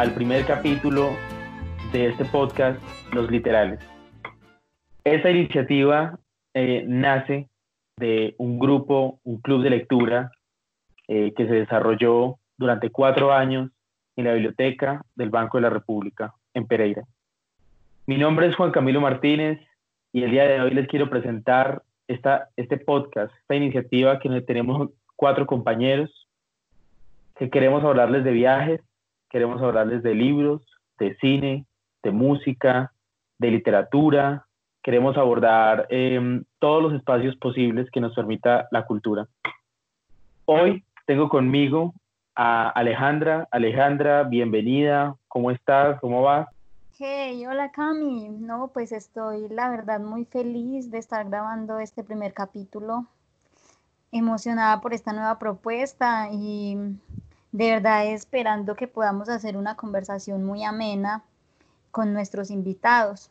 Al primer capítulo de este podcast, Los Literales. Esta iniciativa eh, nace de un grupo, un club de lectura eh, que se desarrolló durante cuatro años en la biblioteca del Banco de la República en Pereira. Mi nombre es Juan Camilo Martínez y el día de hoy les quiero presentar esta, este podcast, esta iniciativa que tenemos cuatro compañeros que queremos hablarles de viajes, queremos hablarles de libros, de cine, de música, de literatura, queremos abordar em, todos los espacios posibles que nos permita la cultura. Hoy tengo conmigo a Alejandra. Alejandra, bienvenida. ¿Cómo estás? ¿Cómo vas? Hey, hola Cami. No, pues estoy la verdad muy feliz de estar grabando este primer capítulo. Emocionada por esta nueva propuesta y de verdad esperando que podamos hacer una conversación muy amena con nuestros invitados.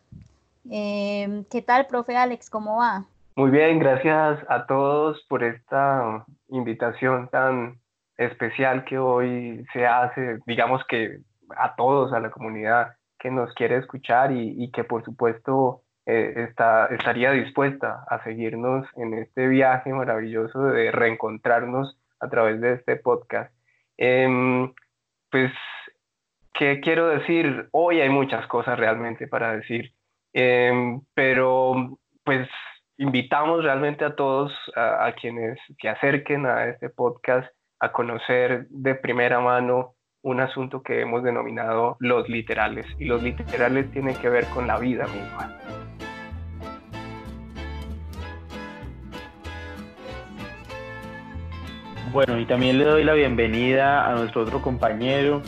Em, ¿Qué tal, profe Alex? ¿Cómo va? Muy bien, gracias a todos por esta invitación tan especial que hoy se hace, digamos que a todos, a la comunidad que nos quiere escuchar y, que por supuesto eh, está, estaría dispuesta a seguirnos en este viaje maravilloso de reencontrarnos a través de este podcast. Em, pues, ¿qué quiero decir? Hoy hay muchas cosas realmente para decir. Em, pero pues invitamos realmente a todos, a, quienes se acerquen a este podcast, a conocer de primera mano un asunto que hemos denominado los literales. Y los literales tienen que ver con la vida misma. Bueno, y también le doy la bienvenida a nuestro otro compañero,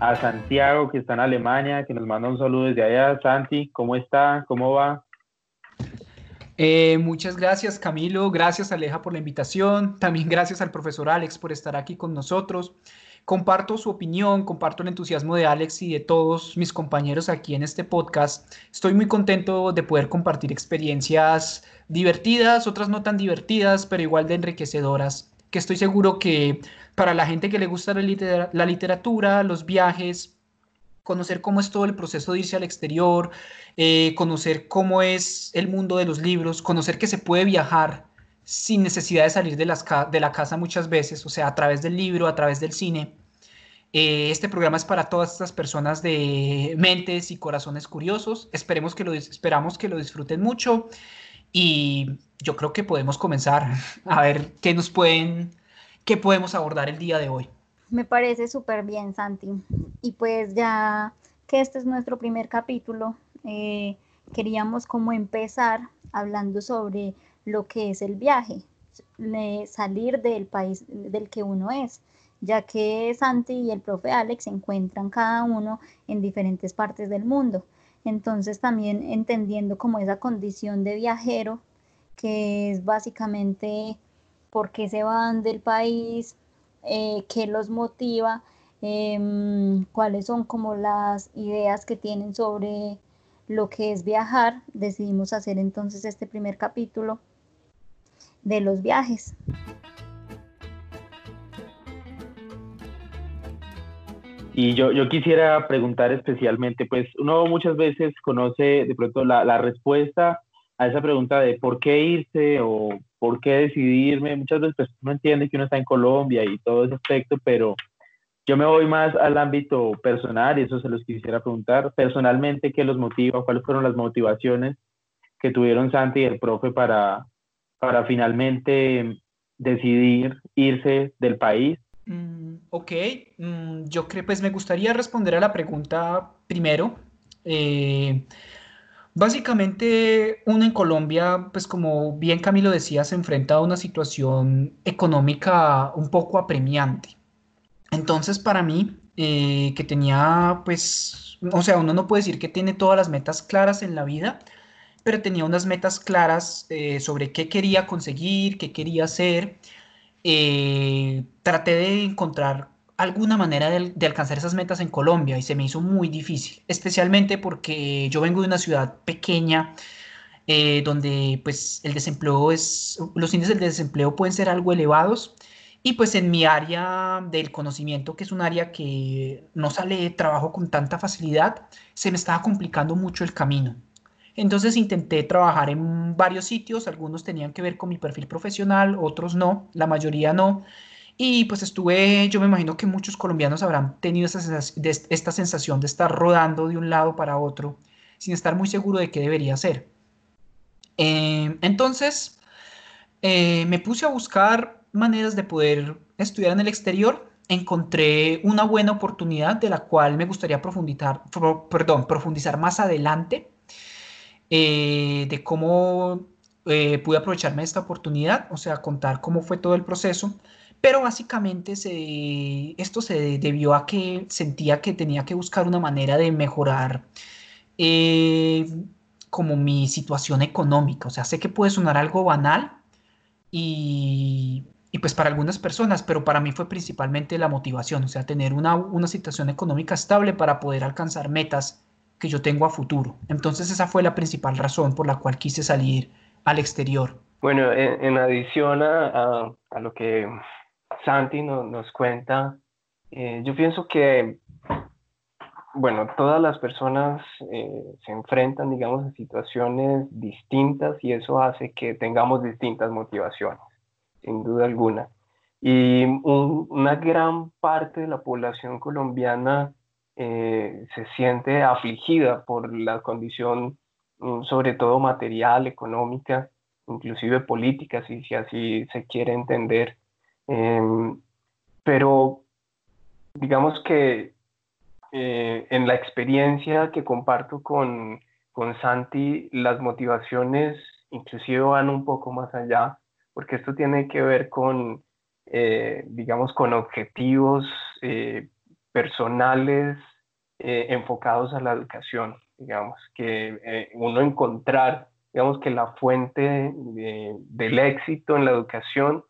a Santiago, que está en Alemania, que nos manda un saludo desde allá. Santi, ¿cómo está? ¿Cómo va? Eh, muchas gracias Camilo, gracias Aleja por la invitación, también gracias al profesor Alex por estar aquí con nosotros. Comparto su opinión, comparto el entusiasmo de Alex y de todos mis compañeros aquí en este podcast. Estoy muy contento de poder compartir experiencias divertidas, otras no tan divertidas, pero igual de enriquecedoras, que estoy seguro que para la gente que le gusta la, literatura, los viajes, conocer cómo es todo el proceso de irse al exterior, eh, conocer cómo es el mundo de los libros, conocer que se puede viajar sin necesidad de salir de, la casa muchas veces, o sea, a través del libro, a través del cine. Eh, este programa es para todas estas personas de mentes y corazones curiosos. Esperemos que lo, esperamos que lo disfruten mucho y yo creo que podemos comenzar a ver qué nos pueden ¿Qué podemos abordar el día de hoy? Me parece súper bien, Santi. Y pues ya que este es nuestro primer capítulo, eh, queríamos como empezar hablando sobre lo que es el viaje, salir del país del que uno es, ya que Santi y el profe Alex se encuentran cada uno en diferentes partes del mundo. Entonces también entendiendo como esa condición de viajero, que es básicamente por qué se van del país, eh, qué los motiva, em, cuáles son como las ideas que tienen sobre lo que es viajar. Decidimos hacer entonces este primer capítulo de los viajes. Y yo, yo quisiera preguntar especialmente, pues uno muchas veces conoce de pronto la, la respuesta a esa pregunta de por qué irse o por qué decidirme. Muchas veces pues, uno entiende que uno está en Colombia y todo ese aspecto, pero yo me voy más al ámbito personal y eso se los quisiera preguntar. Personalmente, ¿qué los motiva? ¿Cuáles fueron las motivaciones que tuvieron Santi y el profe para, para finalmente decidir irse del país? Mm, ok, mm, yo creo, pues me gustaría responder a la pregunta primero. Eh, Básicamente, uno en Colombia, pues como bien Camilo decía, se enfrenta a una situación económica un poco apremiante. Entonces, para mí, eh, que tenía, pues, o sea, uno no puede decir que tiene todas las metas claras en la vida, pero tenía unas metas claras eh, sobre qué quería conseguir, qué quería hacer. Eh, traté de encontrar alguna manera de, alcanzar esas metas en Colombia y se me hizo muy difícil, especialmente porque yo vengo de una ciudad pequeña eh, donde pues el desempleo es, los índices de desempleo pueden ser algo elevados Y pues en mi área del conocimiento, que es un área que no sale de trabajo con tanta facilidad, se me estaba complicando mucho el camino. Entonces intenté trabajar en varios sitios, algunos tenían que ver con mi perfil profesional, otros no, la mayoría no. Y pues estuve, yo me imagino que muchos colombianos habrán tenido esta sensación de, estar rodando de un lado para otro sin estar muy seguro de qué debería hacer. Em, entonces, eh, me puse a buscar maneras de poder estudiar en el exterior. Encontré una buena oportunidad de la cual me gustaría profundizar, perdón, profundizar más adelante eh, de cómo eh, pude aprovecharme de esta oportunidad, o sea, contar cómo fue todo el proceso. Pero básicamente esto se debió a que sentía que tenía que buscar una manera de mejorar eh, como mi situación económica. O sea, sé que puede sonar algo banal y, y, pues para algunas personas, pero para mí fue principalmente la motivación, o sea, tener una, una situación económica estable para poder alcanzar metas que yo tengo a futuro. Entonces esa fue la principal razón por la cual quise salir al exterior. Bueno, en, adición a, a, lo que Santi nos cuenta, eh, yo pienso que, bueno, todas las personas eh, se enfrentan, digamos, a situaciones distintas y eso hace que tengamos distintas motivaciones, sin duda alguna. Y una gran parte de la población colombiana eh, se siente afligida por la condición, mm, sobre todo material, económica, inclusive política, si, así se quiere entender. Em, pero digamos que eh, en la experiencia que comparto con, con Santi, las motivaciones inclusive van un poco más allá, porque esto tiene que ver con, eh, digamos, con objetivos personales eh, enfocados a la educación, digamos, que eh, uno encontrar, digamos, que la fuente del éxito en la educación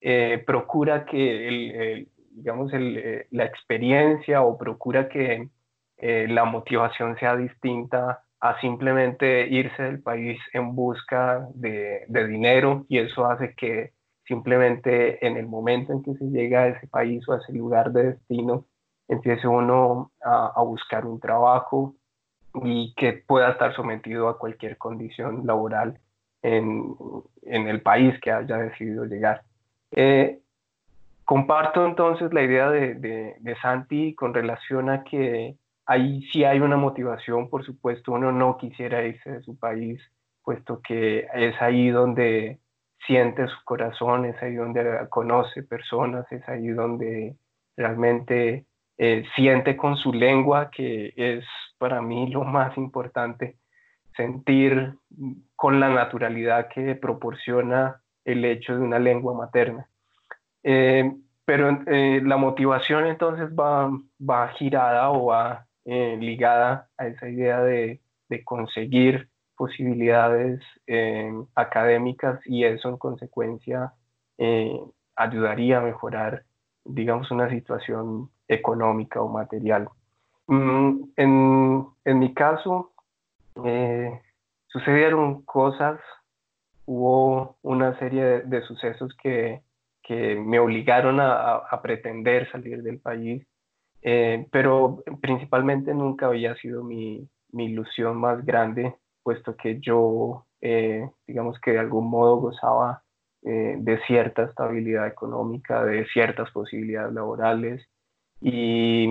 eh, procura que, el, digamos, el, la experiencia o procura que la motivación sea distinta a simplemente irse del país en busca de, de dinero y eso hace que simplemente en el momento en que se llega a ese país o a ese lugar de destino, empiece uno a, buscar un trabajo y que pueda estar sometido a cualquier condición laboral en, en el país que haya decidido llegar. Eh, comparto entonces la idea de, de, Santi con relación a que ahí sí hay una motivación, por supuesto, uno no quisiera irse de su país, puesto que es ahí donde siente su corazón, es ahí donde conoce personas, es ahí donde realmente eh, siente con su lengua, que es para mí lo más importante, sentir con la naturalidad que proporciona el hecho de una lengua materna. Eh, pero eh, la motivación entonces va, va girada o va ligada a esa idea de, de conseguir posibilidades académicas y eso en consecuencia ayudaría a mejorar, digamos, una situación económica o material. Mm, en, en, mi caso, eh, sucedieron cosas, hubo una serie de, sucesos que, que, me obligaron a, a, pretender salir del país, eh, pero principalmente nunca había sido mi, mi, ilusión más grande, puesto que yo, eh, digamos que de algún modo gozaba de cierta estabilidad económica, de ciertas posibilidades laborales, y,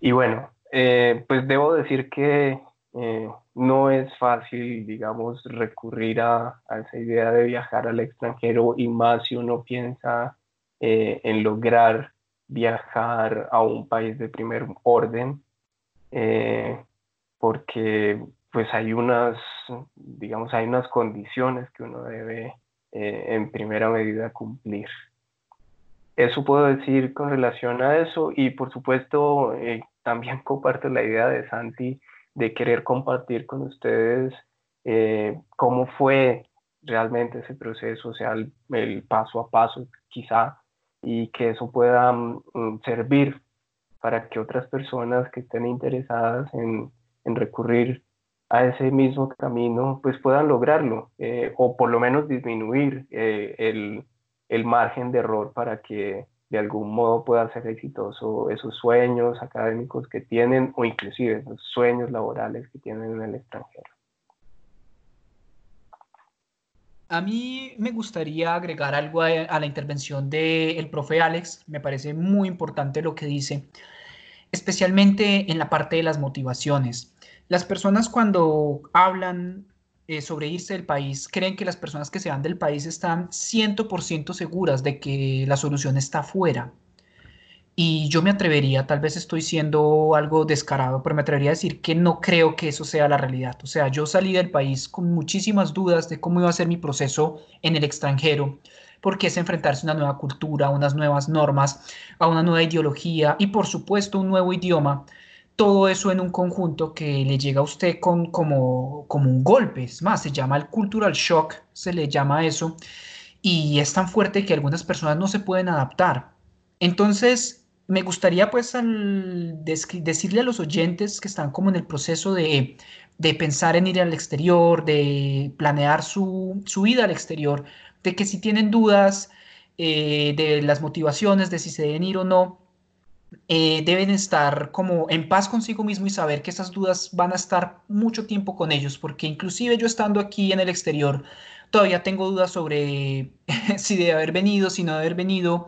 y bueno, eh, pues debo decir que eh, no es fácil, digamos, recurrir a, a, esa idea de viajar al extranjero y más si uno piensa eh, en lograr viajar a un país de primer orden, porque pues hay unas, digamos, hay unas condiciones que uno debe en primera medida cumplir. Eso puedo decir con relación a eso y por supuesto eh, también comparto la idea de Santi de querer compartir con ustedes eh, cómo fue realmente ese proceso, o sea, el, paso a paso quizá, y que eso pueda mm, mm, servir para que otras personas que estén interesadas en, en recurrir a ese mismo camino, pues puedan lograrlo, eh, o por lo menos disminuir el, el margen de error para que de algún modo pueda ser exitoso esos sueños académicos que tienen o inclusive esos sueños laborales que tienen en el extranjero. A mí me gustaría agregar algo a, la intervención del profe Alex. Me parece muy importante lo que dice, especialmente en la parte de las motivaciones. Las personas cuando hablan eh, sobre irse del país creen que las personas que se van del país están 100% seguras de que la solución está afuera. Y yo me atrevería, tal vez estoy siendo algo descarado, pero me atrevería a decir que no creo que eso sea la realidad. O sea, yo salí del país con muchísimas dudas de cómo iba a ser mi proceso en el extranjero, porque es enfrentarse a una nueva cultura, a unas nuevas normas, a una nueva ideología y por supuesto un nuevo idioma. Todo eso en un conjunto que le llega a usted con, como, como un golpe. Es más, se llama el cultural shock, se le llama eso, y es tan fuerte que algunas personas no se pueden adaptar. Entonces, me gustaría pues decirle a los oyentes que están como en el proceso de, pensar en ir al exterior, de planear su, vida al exterior, de que si tienen dudas eh, de las motivaciones, de si se deben ir o no, eh, deben estar como en paz consigo mismo y saber que esas dudas van a estar mucho tiempo con ellos, porque inclusive yo estando aquí en el exterior, todavía tengo dudas sobre si de haber venido, si no de haber venido,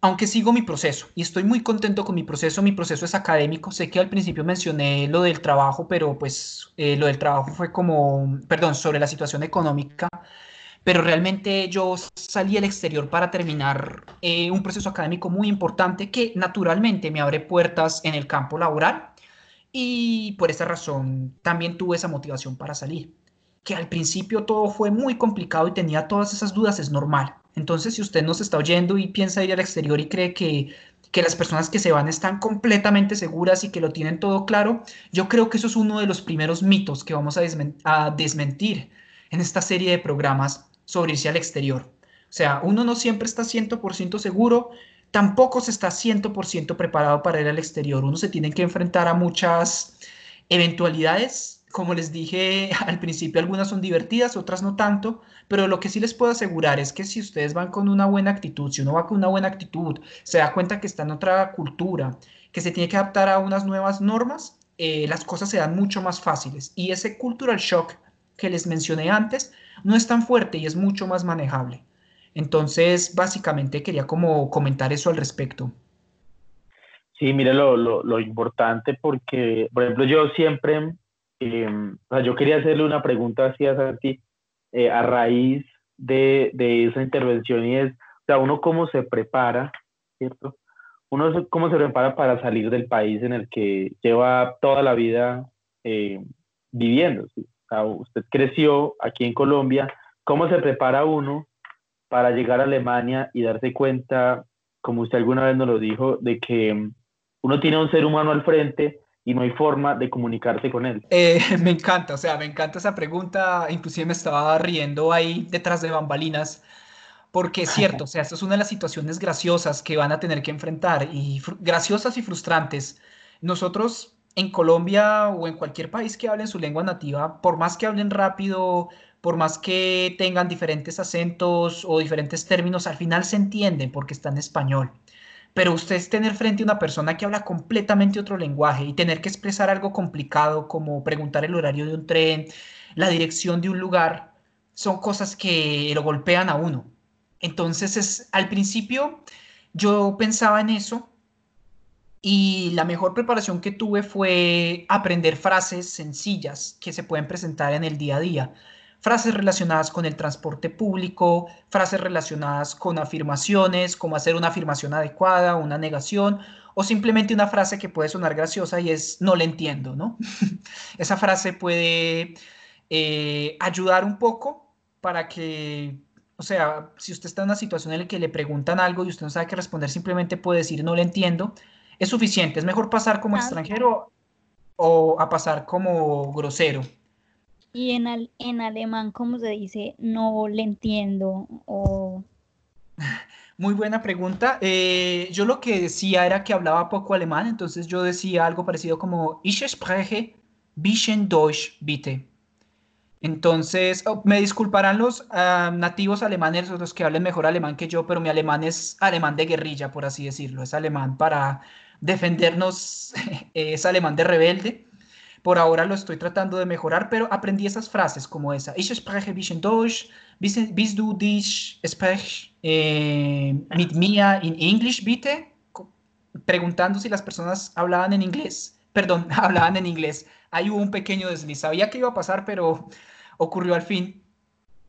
aunque sigo mi proceso y estoy muy contento con mi proceso, mi proceso es académico, sé que al principio mencioné lo del trabajo, pero pues eh, lo del trabajo fue como, perdón, sobre la situación económica, pero realmente yo salí al exterior para terminar eh, un proceso académico muy importante que naturalmente me abre puertas en el campo laboral y por esa razón también tuve esa motivación para salir. Que al principio todo fue muy complicado y tenía todas esas dudas, es normal entonces, si usted nos está oyendo y piensa ir al exterior y cree que, las personas que se van están completamente seguras y que lo tienen todo claro, yo creo que eso es uno de los primeros mitos que vamos a desmentir en esta serie de programas sobre irse al exterior. O sea, uno no siempre está 100% seguro, tampoco se está 100% preparado para ir al exterior. Uno se tiene que enfrentar a muchas eventualidades como les dije al principio, algunas son divertidas, otras no tanto, pero lo que sí les puedo asegurar es que si ustedes van con una buena actitud, si uno va con una buena actitud, se da cuenta que está en otra cultura, que se tiene que adaptar a unas nuevas normas, eh, las cosas se dan mucho más fáciles. Y ese cultural shock que les mencioné antes no es tan fuerte y es mucho más manejable. Entonces, básicamente quería como comentar eso al respecto. Sí, mire lo, lo, lo importante porque, por ejemplo, yo siempre Em, yo quería hacerle una pregunta así a Santi eh, a raíz de, de, esa intervención y es, o sea, uno cómo se prepara, ¿cierto? Uno cómo se prepara para salir del país en el que lleva toda la vida eh, viviendo. Usted creció aquí en Colombia, ¿cómo se prepara uno para llegar a Alemania y darse cuenta, como usted alguna vez nos lo dijo, de que uno tiene un ser humano al frente y no hay forma de comunicarse con él? Eh, me encanta, o sea, me encanta esa pregunta, inclusive me estaba riendo ahí detrás de bambalinas, porque es cierto, o sea, esta es una de las situaciones graciosas que van a tener que enfrentar, y graciosas y frustrantes. Nosotros en Colombia o en cualquier país que hablen su lengua nativa, por más que hablen rápido, por más que tengan diferentes acentos o diferentes términos, al final se entienden porque está en español pero usted es tener frente a una persona que habla completamente otro lenguaje y tener que expresar algo complicado como preguntar el horario de un tren, la dirección de un lugar, son cosas que lo golpean a uno. Entonces, es, al principio yo pensaba en eso y la mejor preparación que tuve fue aprender frases sencillas que se pueden presentar en el día a día frases relacionadas con el transporte público, frases relacionadas con afirmaciones, como hacer una afirmación adecuada, una negación, o simplemente una frase que puede sonar graciosa y es no le entiendo, ¿no? Esa frase puede eh, ayudar un poco para que, o sea, si usted está en una situación en la que le preguntan algo y usted no sabe qué responder, simplemente puede decir no le entiendo, es suficiente, es mejor pasar como extranjero o a pasar como grosero. Y en, en alemán, ¿cómo se dice? No le entiendo o... Muy buena pregunta. Eh, yo lo que decía era que hablaba poco alemán, entonces yo decía algo parecido como Ich spreche bisschen Deutsch, bitte. Entonces, oh, me disculparán los ah, nativos alemanes los que hablen mejor alemán que yo, pero mi alemán es alemán de guerrilla, por así decirlo. Es alemán para defendernos, es alemán de rebelde. Por ahora lo estoy tratando de mejorar, pero aprendí esas frases como esa. Ich spreche bisschen Deutsch. Bist du dich sprech eh, mit mir in English, bitte? Preguntando si las personas hablaban en inglés. Perdón, hablaban en inglés. Ahí hubo un pequeño desliz. Sabía que iba a pasar, pero ocurrió al fin.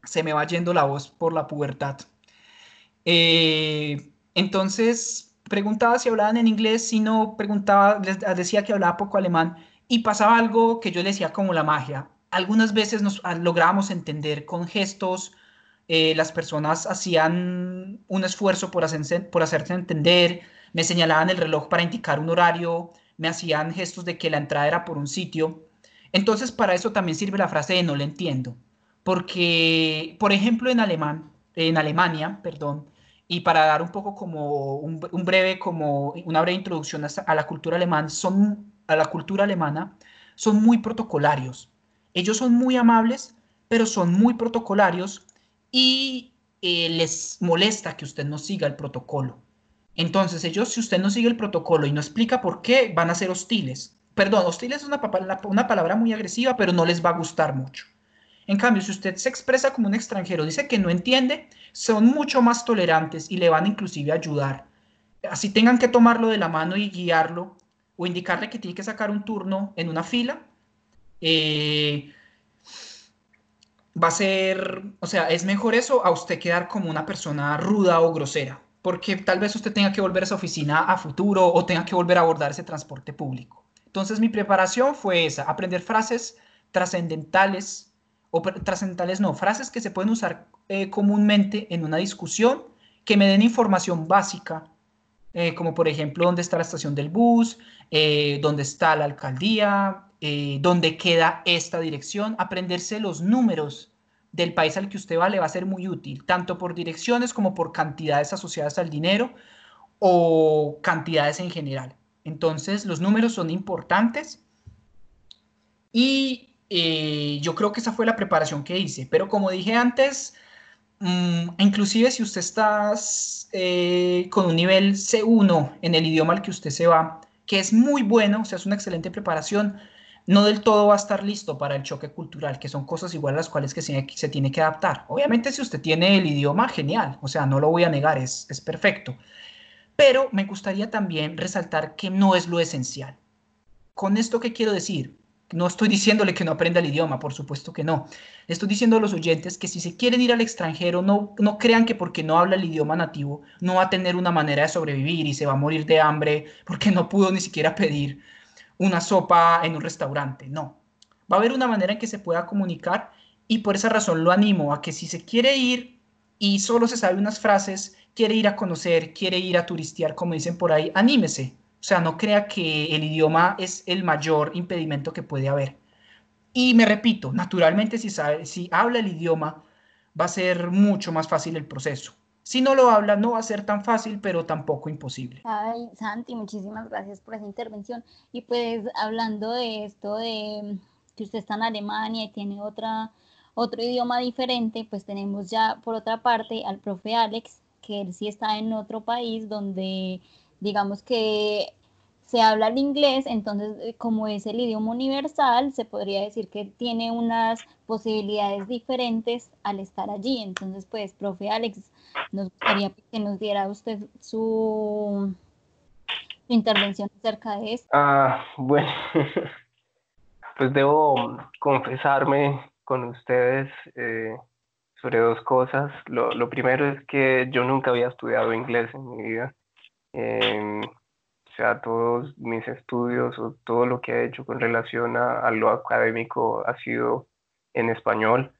Se me va yendo la voz por la pubertad. Eh, entonces, preguntaba si hablaban en inglés, si no, preguntaba, les decía que hablaba poco alemán y pasaba algo que yo le decía como la magia. Algunas veces nos ah, lográbamos entender con gestos, eh, las personas hacían un esfuerzo por, hacerse, por hacerse entender, me señalaban el reloj para indicar un horario, me hacían gestos de que la entrada era por un sitio. Entonces, para eso también sirve la frase de no le entiendo. Porque, por ejemplo, en alemán, en Alemania, perdón, y para dar un poco como un, breve, como una breve introducción a, la cultura alemana, son, a la cultura alemana, son muy protocolarios. Ellos son muy amables, pero son muy protocolarios y eh, les molesta que usted no siga el protocolo. Entonces, ellos, si usted no sigue el protocolo y no explica por qué, van a ser hostiles. Perdón, hostiles es una, una palabra muy agresiva, pero no les va a gustar mucho. En cambio, si usted se expresa como un extranjero, dice que no entiende, son mucho más tolerantes y le van inclusive a ayudar. Así tengan que tomarlo de la mano y guiarlo o indicarle que tiene que sacar un turno en una fila, eh, va a ser, o sea, es mejor eso a usted quedar como una persona ruda o grosera porque tal vez usted tenga que volver a esa oficina a futuro o tenga que volver a abordar ese transporte público. Entonces mi preparación fue esa, aprender frases trascendentales, o trascendentales no, frases que se pueden usar eh, comúnmente en una discusión, que me den información básica, eh, como por ejemplo dónde está la estación del bus, eh, dónde está la alcaldía, dónde queda esta dirección, aprenderse los números del país al que usted va le va a ser muy útil, tanto por direcciones como por cantidades asociadas al dinero o cantidades en general. Entonces, los números son importantes y eh, yo creo que esa fue la preparación que hice. Pero como dije antes, mm, inclusive si usted está eh, con un nivel C1 en el idioma al que usted se va, que es muy bueno, o sea, es una excelente preparación, no del todo va a estar listo para el choque cultural, que son cosas igual a las cuales que se, se, tiene que adaptar. Obviamente si usted tiene el idioma, genial, o sea, no lo voy a negar, es, es perfecto. Pero me gustaría también resaltar que no es lo esencial. Con esto, ¿qué quiero decir? No estoy diciéndole que no aprenda el idioma, por supuesto que no. Estoy diciendo a los oyentes que si se quieren ir al extranjero, no, no crean que porque no habla el idioma nativo no va a tener una manera de sobrevivir y se va a morir de hambre porque no pudo ni siquiera pedir una sopa en un restaurante, no. Va a haber una manera en que se pueda comunicar y por esa razón lo animo a que si se quiere ir y solo se sabe unas frases, quiere ir a conocer, quiere ir a turistear, como dicen por ahí, anímese. O sea, no crea que el idioma es el mayor impedimento que puede haber. Y me repito, naturalmente si, sabe, si habla el idioma, va a ser mucho más fácil el proceso. Si no lo habla, no va a ser tan fácil, pero tampoco imposible. Ay, Santi, muchísimas gracias por esa intervención. Y pues hablando de esto de que usted está en Alemania y tiene otra, otro idioma diferente, pues tenemos ya por otra parte al profe Alex, que él sí está en otro país donde digamos que se habla el inglés, entonces eh, como es el idioma universal, se podría decir que tiene unas posibilidades diferentes al estar allí. Entonces, pues, profe Alex, nos gustaría que nos diera usted su, intervención acerca de esto. Ah, bueno, pues debo confesarme con ustedes eh, sobre dos cosas. Lo, lo, primero es que yo nunca había estudiado inglés en mi vida. Eh, sea, todos mis estudios o todo lo que he hecho con relación a, lo académico ha sido en español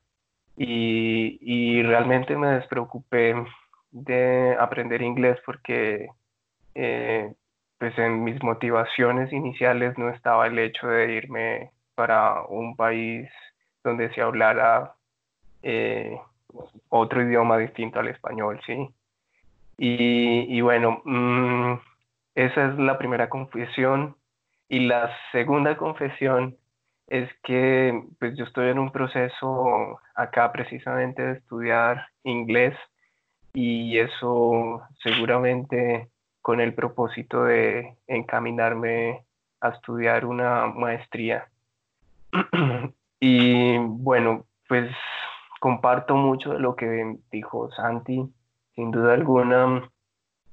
y, y, realmente me despreocupé de aprender inglés porque eh, pues en mis motivaciones iniciales no estaba el hecho de irme para un país donde se hablara eh, otro idioma distinto al español, ¿sí? Y, bueno, mmm, esa es la primera confesión. Y la segunda confesión es que pues yo estoy en un proceso acá precisamente de estudiar inglés y eso seguramente con el propósito de encaminarme a estudiar una maestría. y bueno, pues comparto mucho de lo que dijo Santi, sin duda alguna.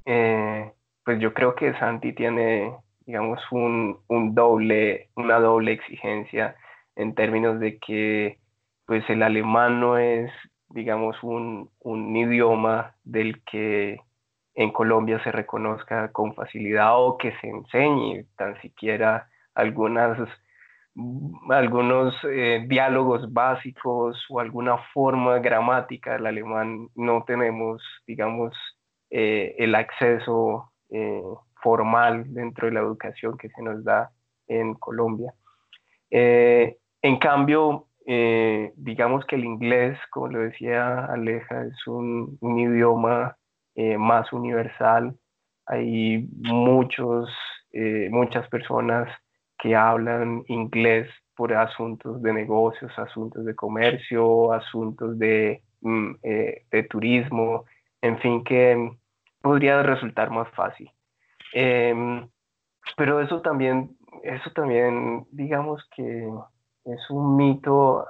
Eh, pues yo creo que Santi tiene, digamos, un, doble, una doble exigencia en términos de que pues el alemán no es, digamos, un, un idioma del que en Colombia se reconozca con facilidad o que se enseñe tan siquiera algunas algunos eh, diálogos básicos o alguna forma gramática del alemán no tenemos digamos eh, el acceso eh, formal dentro de la educación que se nos da en Colombia en cambio digamos que el inglés como lo decía Aleja es un idioma eh, más universal. Hay muchos, muchas personas que hablan inglés por asuntos de negocios, asuntos de comercio, asuntos de, mm, eh, de turismo, en fin, que podría resultar más fácil. Em, pero eso también, eso también, digamos que es un mito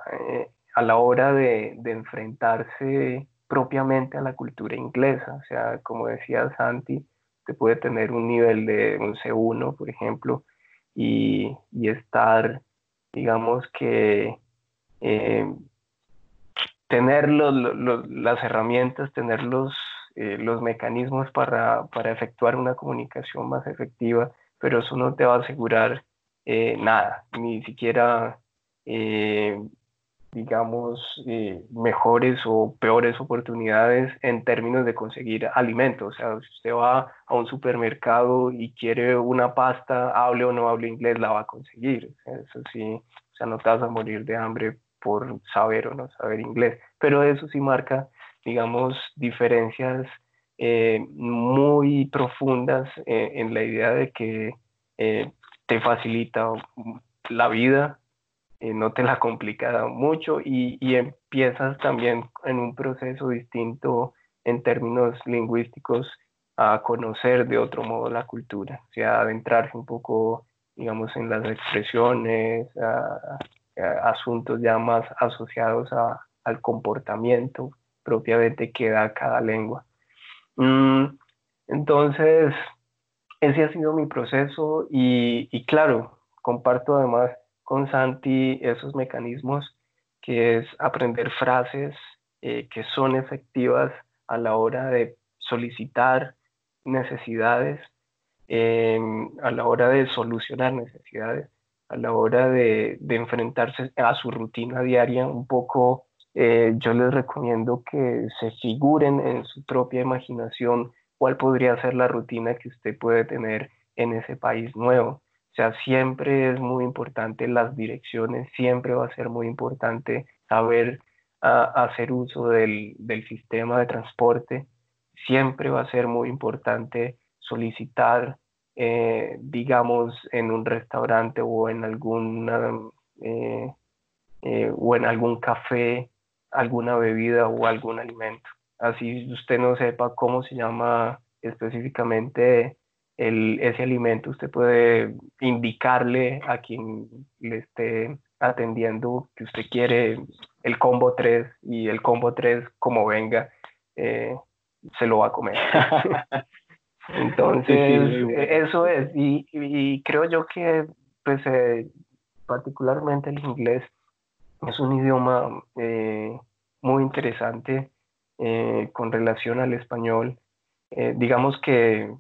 a la hora de, de enfrentarse propiamente a la cultura inglesa. O sea, como decía Santi, te puede tener un nivel de un C1, por ejemplo, y, estar, digamos que, eh, tener las herramientas, tener los, eh, los mecanismos para, efectuar una comunicación más efectiva, pero eso no te va a asegurar eh, nada, ni siquiera digamos, eh, mejores o peores oportunidades en términos de conseguir alimentos. O sea, si usted va a un supermercado y quiere una pasta, hable o no hable inglés, la va a conseguir. Eso sí, o sea, no te vas a morir de hambre por saber o no saber inglés. Pero eso sí marca, digamos, diferencias eh, muy profundas eh, en la idea de que te facilita la vida eh, no te la complica mucho y, empiezas también en un proceso distinto en términos lingüísticos a conocer de otro modo la cultura, o sea, adentrarse un poco, digamos, en las expresiones, a, asuntos ya más asociados al comportamiento propiamente que da cada lengua. Mm, entonces, ese ha sido mi proceso y, y claro, comparto además con Santi esos mecanismos que es aprender frases eh, que son efectivas a la hora de solicitar necesidades, em, a la hora de solucionar necesidades, a la hora de, enfrentarse a su rutina diaria, un poco eh, yo les recomiendo que se figuren en su propia imaginación cuál podría ser la rutina que usted puede tener en ese país nuevo. O sea, siempre es muy importante las direcciones, siempre va a ser muy importante saber ah, hacer uso del, sistema de transporte, siempre va a ser muy importante solicitar, eh, digamos, en un restaurante o en alguna eh, eh, o en algún café, alguna bebida o algún alimento. Así usted no sepa cómo se llama específicamente el, ese alimento usted puede indicarle a quien le esté atendiendo que usted quiere el combo 3 y el combo 3 como venga eh, se lo va a comer. Entonces, eso es, y, y, creo yo que pues eh, particularmente el inglés es un idioma eh, muy interesante con relación al español. digamos que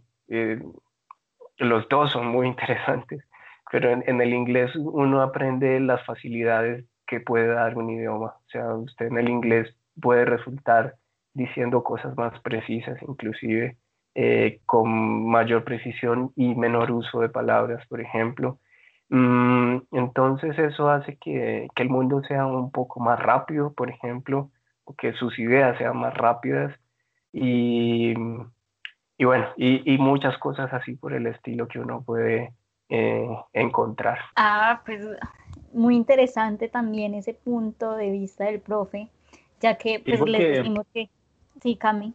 los dos son muy interesantes, pero en, el inglés uno aprende las facilidades que puede dar un idioma. O sea, usted en el inglés puede resultar diciendo cosas más precisas, inclusive eh, con mayor precisión y menor uso de palabras, por ejemplo. Mm, entonces eso hace que, que, el mundo sea un poco más rápido, por ejemplo, o que sus ideas sean más rápidas y y bueno, y, muchas cosas así por el estilo que uno puede eh, encontrar. Ah, pues muy interesante también ese punto de vista del profe, ya que pues les decimos que, sí, Cami.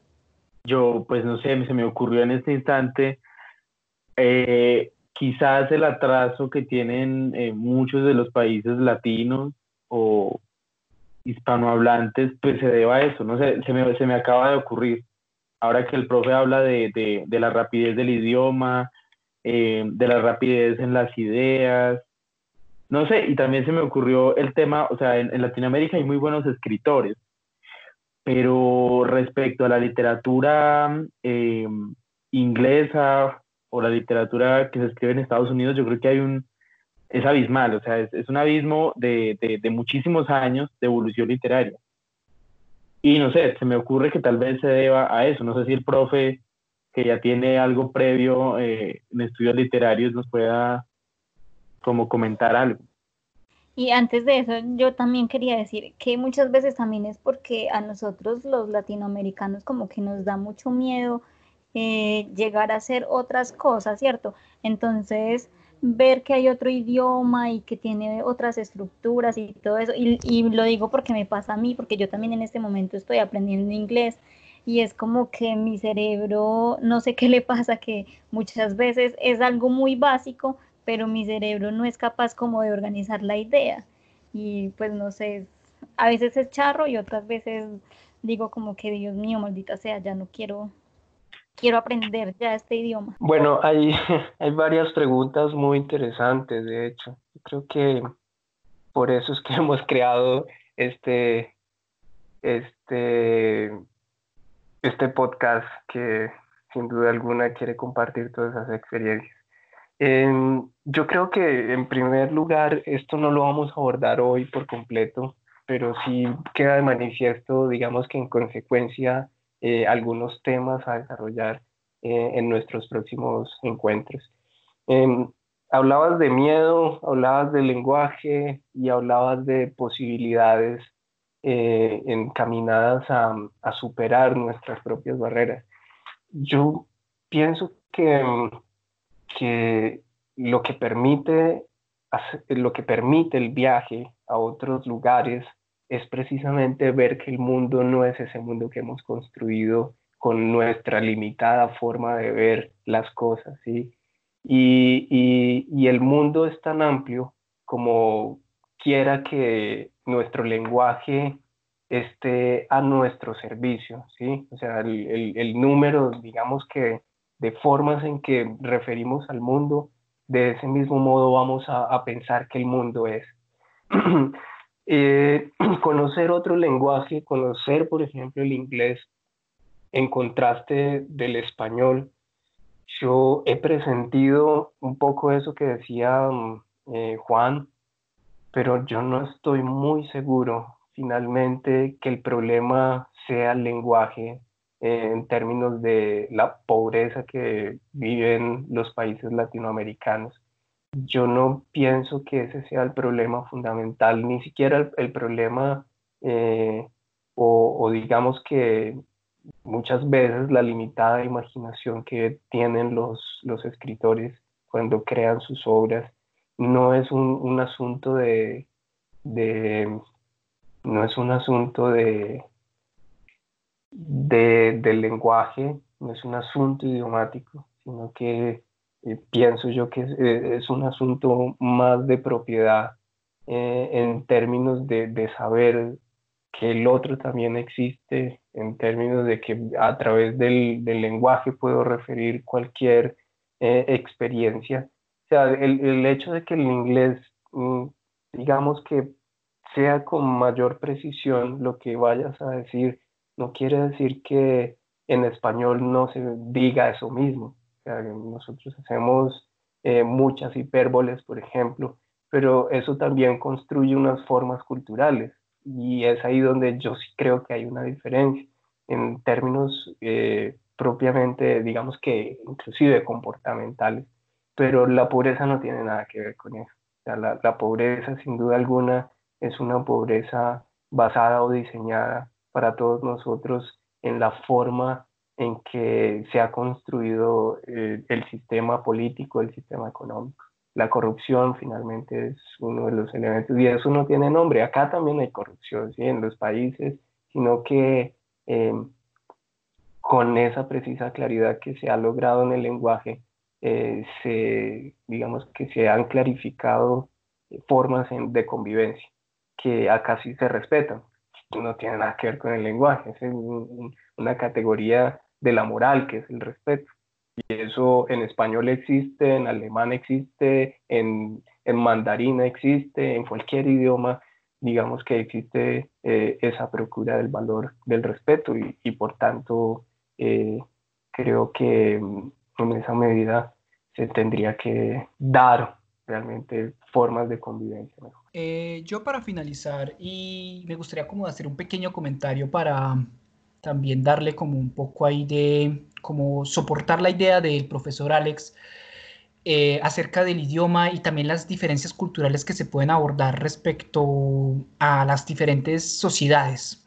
Yo, pues no sé, se me ocurrió en este instante, eh, quizás el atraso que tienen eh, muchos de los países latinos o hispanohablantes, pues se deba a eso, no sé, se me, se me acaba de ocurrir. Ahora que el profe habla de, de, de la rapidez del idioma, eh, de la rapidez en las ideas, no sé, y también se me ocurrió el tema, o sea, en, Latinoamérica hay muy buenos escritores, pero respecto a la literatura eh, inglesa o la literatura que se escribe en Estados Unidos, yo creo que hay un, es abismal, o sea, es, un abismo de, de, muchísimos años de evolución literaria. Y no sé, se me ocurre que tal vez se deba a eso, no sé si el profe que ya tiene algo previo eh, en estudios literarios nos pueda como comentar algo. Y antes de eso, yo también quería decir que muchas veces también es porque a nosotros los latinoamericanos como que nos da mucho miedo eh, llegar a hacer otras cosas, ¿cierto? Entonces, ver que hay otro idioma y que tiene otras estructuras y todo eso, y, y lo digo porque me pasa a mí, porque yo también en este momento estoy aprendiendo inglés y es como que mi cerebro, no sé qué le pasa, que muchas veces es algo muy básico, pero mi cerebro no es capaz como de organizar la idea. Y pues no sé, a veces es charro y otras veces digo como que Dios mío, maldita sea, ya no quiero quiero aprender ya este idioma. Bueno, hay, hay varias preguntas muy interesantes, de hecho. creo que por eso es que hemos creado este, este, este podcast que sin duda alguna quiere compartir todas esas experiencias yo creo que en primer lugar esto no lo vamos a abordar hoy por completo, pero sí queda de manifiesto, digamos que en consecuencia, eh, algunos temas a desarrollar eh, en nuestros próximos encuentros. Em, hablabas de miedo, hablabas de lenguaje y hablabas de posibilidades eh, encaminadas a, a superar nuestras propias barreras. Yo pienso que que lo que permite, lo que permite el viaje a otros lugares es precisamente ver que el mundo no es ese mundo que hemos construido con nuestra limitada forma de ver las cosas, ¿sí? Y, y, el mundo es tan amplio como quiera que nuestro lenguaje esté a nuestro servicio, ¿sí? O sea, el, el número, digamos que de formas en que referimos al mundo, de ese mismo modo vamos a, pensar que el mundo es. Eh, conocer otro lenguaje, conocer, por ejemplo, el inglés, en contraste del español, yo he presentido un poco eso que decía mm, eh, Juan, pero yo no estoy muy seguro finalmente que el problema sea el lenguaje, en términos de la pobreza que viven los países latinoamericanos. Yo no pienso que ese sea el problema fundamental, ni siquiera el, problema eh, o, digamos que muchas veces la limitada imaginación que tienen los, escritores cuando crean sus obras no es un, un asunto de, de, no es un asunto de, de, del lenguaje, no es un asunto idiomático, sino que eh, pienso yo que eh, es, un asunto más de propiedad eh, en términos de, de, saber que el otro también existe, en términos de que a través del, del lenguaje puedo referir cualquier experiencia. O sea, el, el, hecho de que el inglés, mm, digamos que sea con mayor precisión lo que vayas a decir, no quiere decir que en español no se diga eso mismo. Nosotros hacemos eh, muchas hipérboles, por ejemplo, pero eso también construye unas formas culturales y es ahí donde yo sí creo que hay una diferencia en términos eh, propiamente, digamos que inclusive comportamentales, pero la pobreza no tiene nada que ver con eso. la pobreza sin duda alguna es una pobreza basada o diseñada para todos nosotros en la forma en que se ha construido eh, el sistema político, el sistema económico. la corrupción finalmente es uno de los elementos y eso no tiene nombre. Acá también hay corrupción, ¿sí? En los países, sino que em, con esa precisa claridad que se ha logrado en el lenguaje, eh, se, digamos que se han clarificado formas de convivencia que acá sí se respetan. No tiene nada que ver con el lenguaje, es una categoría de la moral que es el respeto. Y eso en español existe, en alemán existe, en, en mandarín existe, en cualquier idioma, digamos que existe eh, esa procura del valor del respeto y, y por tanto eh, creo que mm, en esa medida se tendría que dar realmente formas de convivencia mejor. Eh, yo para finalizar, y me gustaría como hacer un pequeño comentario para también darle como un poco ahí de, como soportar la idea del profesor Alex eh, acerca del idioma y también las diferencias culturales que se pueden abordar respecto a las diferentes sociedades.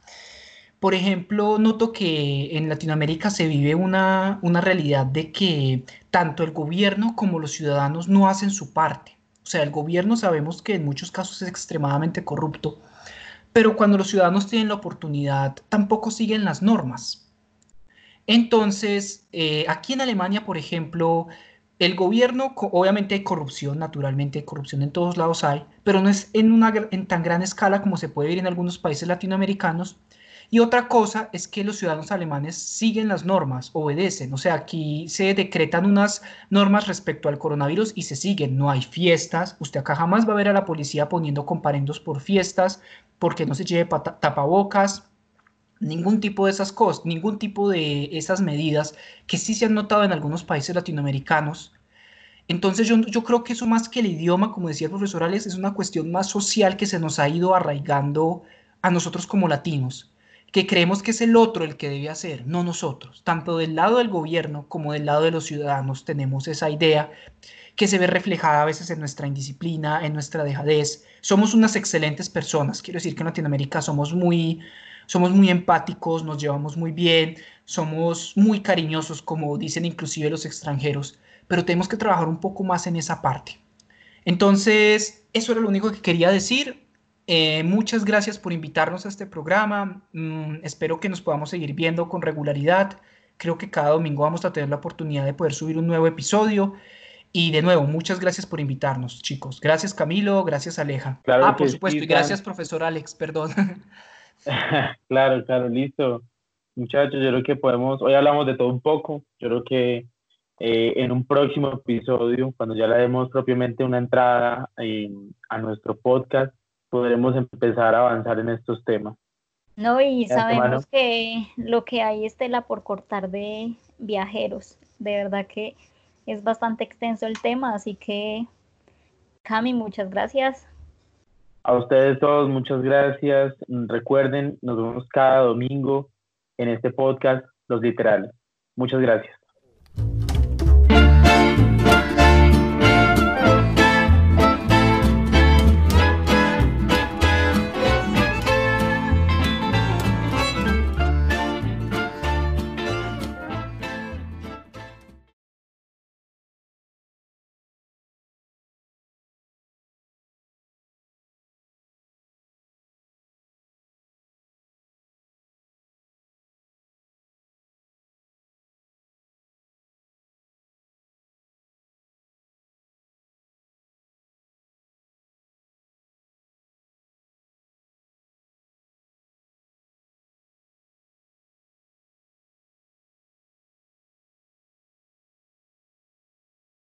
Por ejemplo, noto que en Latinoamérica se vive una, una realidad de que tanto el gobierno como los ciudadanos no hacen su parte. O sea, el gobierno sabemos que en muchos casos es extremadamente corrupto pero cuando los ciudadanos tienen la oportunidad, tampoco siguen las normas. Entonces, eh, aquí en Alemania, por ejemplo, el gobierno, obviamente hay corrupción, naturalmente corrupción en todos lados hay, pero no es en tan gran escala como se puede ver en algunos países latinoamericanos. Y otra cosa es que los ciudadanos alemanes siguen las normas, obedecen. O sea, aquí se decretan unas normas respecto al coronavirus y se siguen. No hay fiestas. Usted acá jamás va a ver a la policía poniendo comparendos por fiestas porque no se lleve tapabocas, ningún tipo de esas cosas, ningún tipo de esas medidas que sí se han notado en algunos países latinoamericanos. Entonces yo, creo que eso más que el idioma, como decía el profesor Alex, es una cuestión más social que se nos ha ido arraigando a nosotros como latinos, que creemos que es el otro el que debe hacer, no nosotros. Tanto del lado del gobierno como del lado de los ciudadanos tenemos esa idea que se ve reflejada a veces en nuestra indisciplina, en nuestra dejadez. Somos unas excelentes personas, quiero decir que en Latinoamérica somos muy, somos muy empáticos, nos llevamos muy bien, somos muy cariñosos, como dicen inclusive los extranjeros, pero tenemos que trabajar un poco más en esa parte. Entonces, eso era lo único que quería decir. Eh, muchas gracias por invitarnos a este programa. Mm, espero que nos podamos seguir viendo con regularidad. Creo que cada domingo vamos a tener la oportunidad de poder subir un nuevo episodio. Y de nuevo, muchas gracias por invitarnos, chicos. Gracias, Camilo. Gracias, Aleja. ah, por supuesto. y gracias, profesor Alex. Perdón. claro, claro, listo. Muchachos, yo creo que podemos, hoy hablamos de todo un poco. Yo creo que eh, en un próximo episodio, cuando ya le demos propiamente una entrada a nuestro podcast, podremos empezar a avanzar en estos temas. No, y sabemos que lo que hay es tela por cortar de viajeros. De verdad que es bastante extenso el tema, así que Cami, muchas gracias. A ustedes todos, muchas gracias. Recuerden, nos vemos cada domingo en este podcast, Los Literales. Muchas gracias.